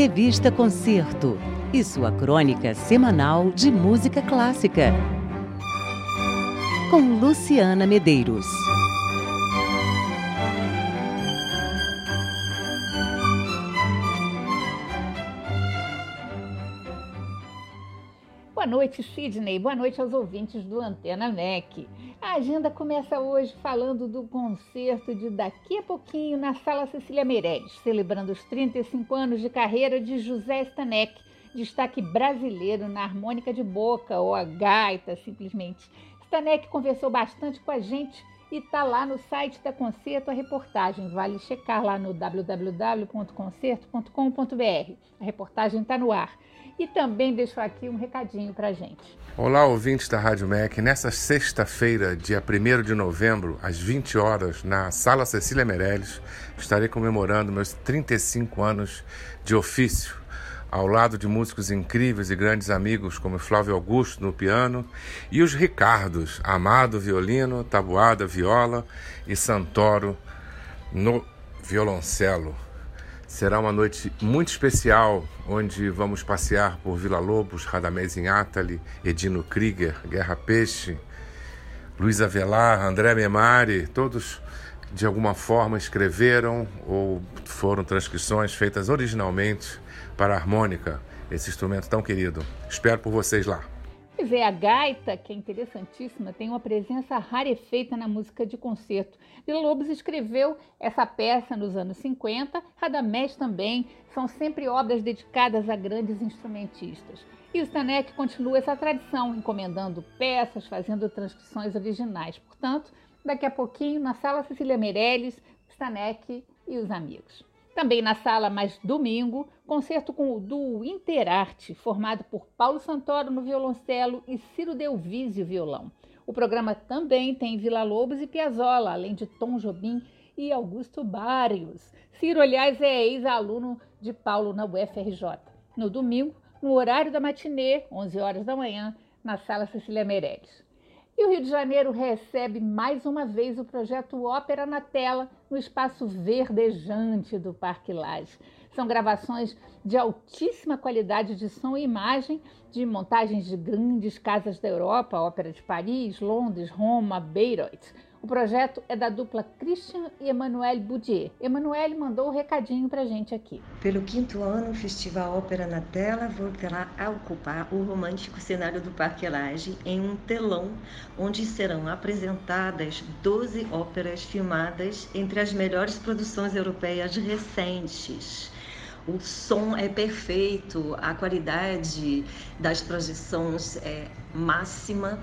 Revista Concerto e sua crônica semanal de música clássica. Com Luciana Medeiros. Noite, Sidney. Boa noite aos ouvintes do Antena MEC. A agenda começa hoje falando do concerto de daqui a pouquinho na Sala Cecília Meirelles, celebrando os 35 anos de carreira de José Stanek, destaque brasileiro na harmônica de boca ou a gaita, simplesmente. Stanek conversou bastante com a gente e está lá no site da Concerto a reportagem. Vale checar lá no www.concerto.com.br. A reportagem está no ar. E também deixo aqui um recadinho para gente. Olá, ouvintes da Rádio MEC. Nessa sexta-feira, dia 1 de novembro, às 20 horas, na Sala Cecília Meirelles, estarei comemorando meus 35 anos de ofício, ao lado de músicos incríveis e grandes amigos como Flávio Augusto no piano e os Ricardos, Amado violino, Tabuada viola e Santoro no violoncelo. Será uma noite muito especial, onde vamos passear por Vila Lobos, Radamés Atali, Edino Krieger, Guerra Peixe, Luiz Avelar, André Memari, todos de alguma forma escreveram ou foram transcrições feitas originalmente para a harmônica, esse instrumento tão querido. Espero por vocês lá. Pois é, a gaita, que é interessantíssima, tem uma presença rarefeita na música de concerto. Vila Lobos escreveu essa peça nos anos 50, Radamés também, são sempre obras dedicadas a grandes instrumentistas. E o Stanek continua essa tradição, encomendando peças, fazendo transcrições originais. Portanto, daqui a pouquinho, na Sala Cecília Meirelles, Stanek e os amigos. Também na sala, mais domingo, concerto com o duo Interarte, formado por Paulo Santoro no violoncelo e Ciro Delvizio violão. O programa também tem Vila Lobos e Piazzolla, além de Tom Jobim e Augusto Barrios. Ciro, aliás, é ex-aluno de Paulo na UFRJ. No domingo, no horário da matinê, 11 horas da manhã, na Sala Cecília Meirelles. E o Rio de Janeiro recebe mais uma vez o projeto Ópera na Tela, no espaço verdejante do Parque Lage. São gravações de altíssima qualidade de som e imagem, de montagens de grandes casas da Europa, Ópera de Paris, Londres, Roma, Bayreuth. O projeto é da dupla Christian e Emmanuel Boudier. Emmanuel mandou um recadinho para gente aqui. Pelo quinto ano, o Festival Ópera na Tela voltará a ocupar o romântico cenário do Parque Lage em um telão onde serão apresentadas 12 óperas filmadas entre as melhores produções europeias recentes o som é perfeito, a qualidade das projeções é máxima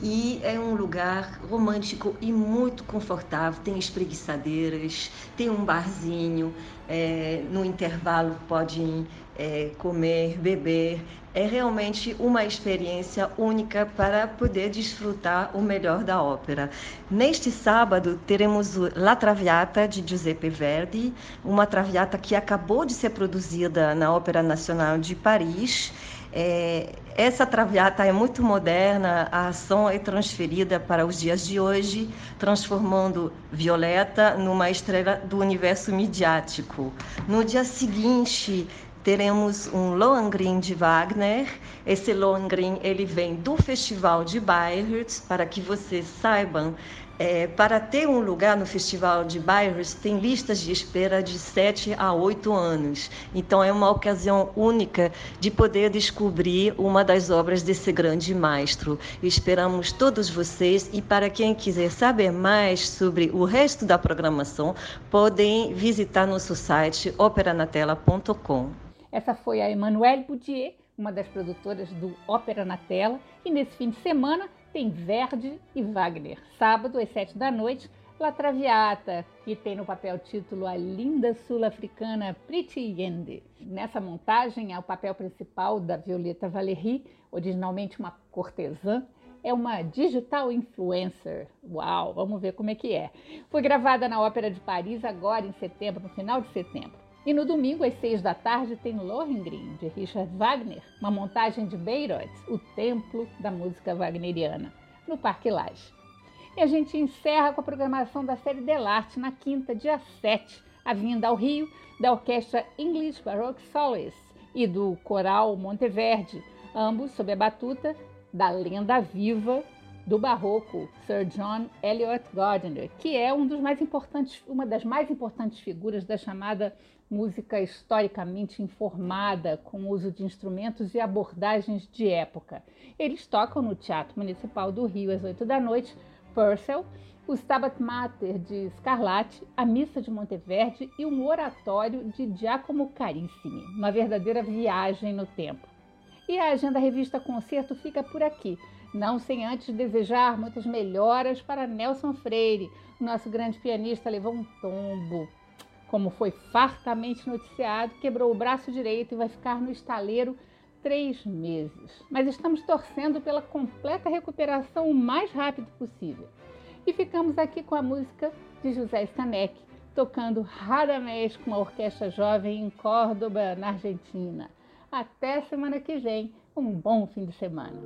e é um lugar romântico e muito confortável. Tem espreguiçadeiras, tem um barzinho, é, no intervalo podem é, comer, beber. É realmente uma experiência única para poder desfrutar o melhor da ópera. Neste sábado teremos La Traviata de Giuseppe Verdi, uma traviata que acabou de ser produzida na Ópera Nacional de Paris. É, essa traviata é muito moderna, a ação é transferida para os dias de hoje, transformando Violeta numa estrela do universo midiático. No dia seguinte, teremos um Lohengrin de Wagner. Esse Lohengrin ele vem do Festival de Bayreuth, para que vocês saibam, é, para ter um lugar no Festival de Bayreuth, tem listas de espera de 7 a 8 anos. Então, é uma ocasião única de poder descobrir uma das obras desse grande maestro. Esperamos todos vocês e, para quem quiser saber mais sobre o resto da programação, podem visitar nosso site operanatela.com. Essa foi a Emanuele Boudier, uma das produtoras do Ópera na Tela, e nesse fim de semana tem Verdi e Wagner. Sábado, às sete da noite, La Traviata, que tem no papel título a linda sul-africana Priti Yende. Nessa montagem, é o papel principal da Violeta Valéry, originalmente uma cortesã, é uma digital influencer. Uau, vamos ver como é que é. Foi gravada na Ópera de Paris agora em setembro, no final de setembro. E no domingo, às seis da tarde, tem Lohengrin, de Richard Wagner, uma montagem de Bayreuth, o templo da música wagneriana, no Parque Lage. E a gente encerra com a programação da série Delarte, na quinta, dia 7, a vinda ao Rio da Orquestra English Baroque Soloists e do Coral Monteverde, ambos sob a batuta da lenda viva do barroco, Sir John Eliot Gardiner, que é um dos mais importantes, uma das mais importantes figuras da chamada música historicamente informada, com uso de instrumentos e abordagens de época. Eles tocam no Teatro Municipal do Rio às 8 da noite, Purcell, o Stabat Mater de Scarlatti, a Missa de Monteverde e um oratório de Giacomo Carissimi, uma verdadeira viagem no tempo. E a agenda revista Concerto fica por aqui. Não sem antes desejar muitas melhoras para Nelson Freire. Nosso grande pianista levou um tombo. Como foi fartamente noticiado, quebrou o braço direito e vai ficar no estaleiro três meses. Mas estamos torcendo pela completa recuperação o mais rápido possível. E ficamos aqui com a música de José Stanek, tocando Radamés com a Orquestra Jovem em Córdoba, na Argentina. Até semana que vem. Um bom fim de semana.